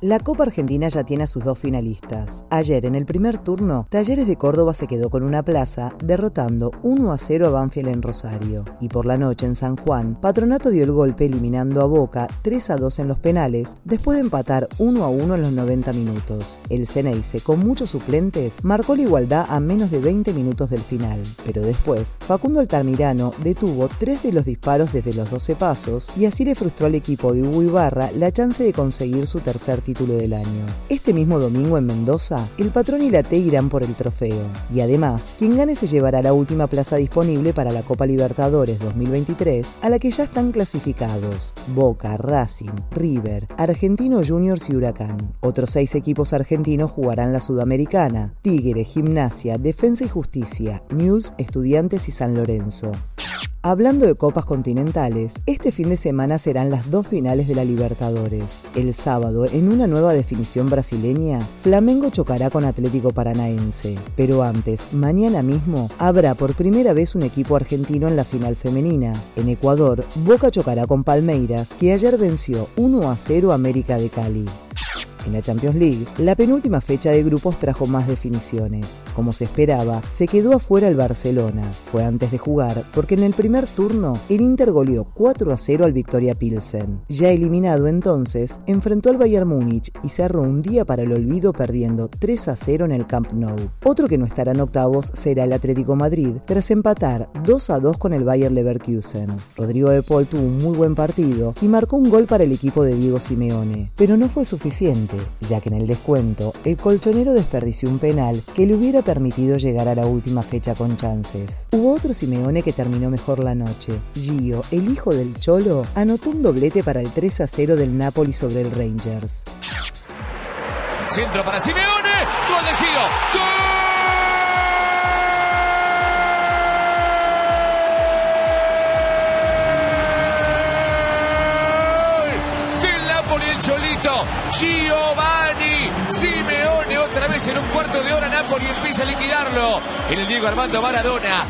La Copa Argentina ya tiene a sus dos finalistas. Ayer, en el primer turno, Talleres de Córdoba se quedó con una plaza, derrotando 1 a 0 a Banfield en Rosario. Y por la noche en San Juan, Patronato dio el golpe eliminando a Boca 3 a 2 en los penales, después de empatar 1 a 1 en los 90 minutos. El Ceneice, con muchos suplentes, marcó la igualdad a menos de 20 minutos del final. Pero después, Facundo Altamirano detuvo tres de los disparos desde los 12 pasos y así le frustró al equipo de Hugo Ibarra la chance de conseguir su tercer título del año. Este mismo domingo en Mendoza, el patrón y la T irán por el trofeo. Y además, quien gane se llevará la última plaza disponible para la Copa Libertadores 2023, a la que ya están clasificados Boca, Racing, River, Argentino Juniors y Huracán. Otros seis equipos argentinos jugarán la Sudamericana, Tigre, Gimnasia, Defensa y Justicia, News, Estudiantes y San Lorenzo. Hablando de copas continentales, este fin de semana serán las dos finales de la Libertadores. El sábado, en una nueva definición brasileña, Flamengo chocará con Atlético Paranaense. Pero antes, mañana mismo, habrá por primera vez un equipo argentino en la final femenina. En Ecuador, Boca chocará con Palmeiras, que ayer venció 1 a 0 América de Cali. En la Champions League, la penúltima fecha de grupos trajo más definiciones. Como se esperaba, se quedó afuera el Barcelona. Fue antes de jugar, porque en el primer turno el Inter goleó 4 a 0 al Victoria Pilsen. Ya eliminado entonces, enfrentó al Bayern Múnich y cerró un día para el olvido perdiendo 3 a 0 en el Camp Nou. Otro que no estará en octavos será el Atlético Madrid, tras empatar 2 a 2 con el Bayern Leverkusen. Rodrigo de Paul tuvo un muy buen partido y marcó un gol para el equipo de Diego Simeone, pero no fue suficiente ya que en el descuento el colchonero desperdició un penal que le hubiera permitido llegar a la última fecha con chances. Hubo otro Simeone que terminó mejor la noche. Gio, el hijo del Cholo, anotó un doblete para el 3 a 0 del Napoli sobre el Rangers. Centro para Simeone, gol de Gio, ¡Gol! Giovanni, Simeone otra vez en un cuarto de hora Napoli empieza a liquidarlo. En el Diego Armando Maradona.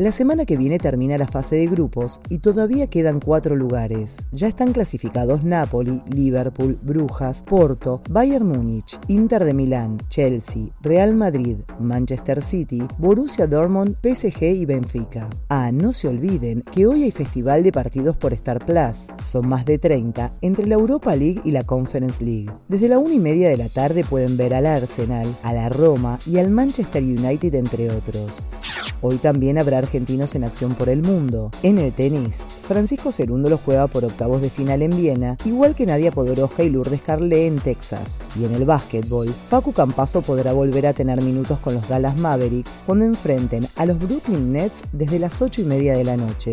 La semana que viene termina la fase de grupos y todavía quedan cuatro lugares. Ya están clasificados Napoli, Liverpool, Brujas, Porto, Bayern Múnich, Inter de Milán, Chelsea, Real Madrid, Manchester City, Borussia Dortmund, PSG y Benfica. Ah, no se olviden que hoy hay festival de partidos por Star Plus. Son más de 30 entre la Europa League y la Conference League. Desde la una y media de la tarde pueden ver al Arsenal, a la Roma y al Manchester United entre otros. Hoy también habrá argentinos en acción por el mundo. En el tenis, Francisco Cerúndolo juega por octavos de final en Viena, igual que Nadia Podoroska y Lourdes Carle en Texas. Y en el básquetbol, Facu Campazo podrá volver a tener minutos con los Dallas Mavericks cuando enfrenten a los Brooklyn Nets desde las 8 y media de la noche.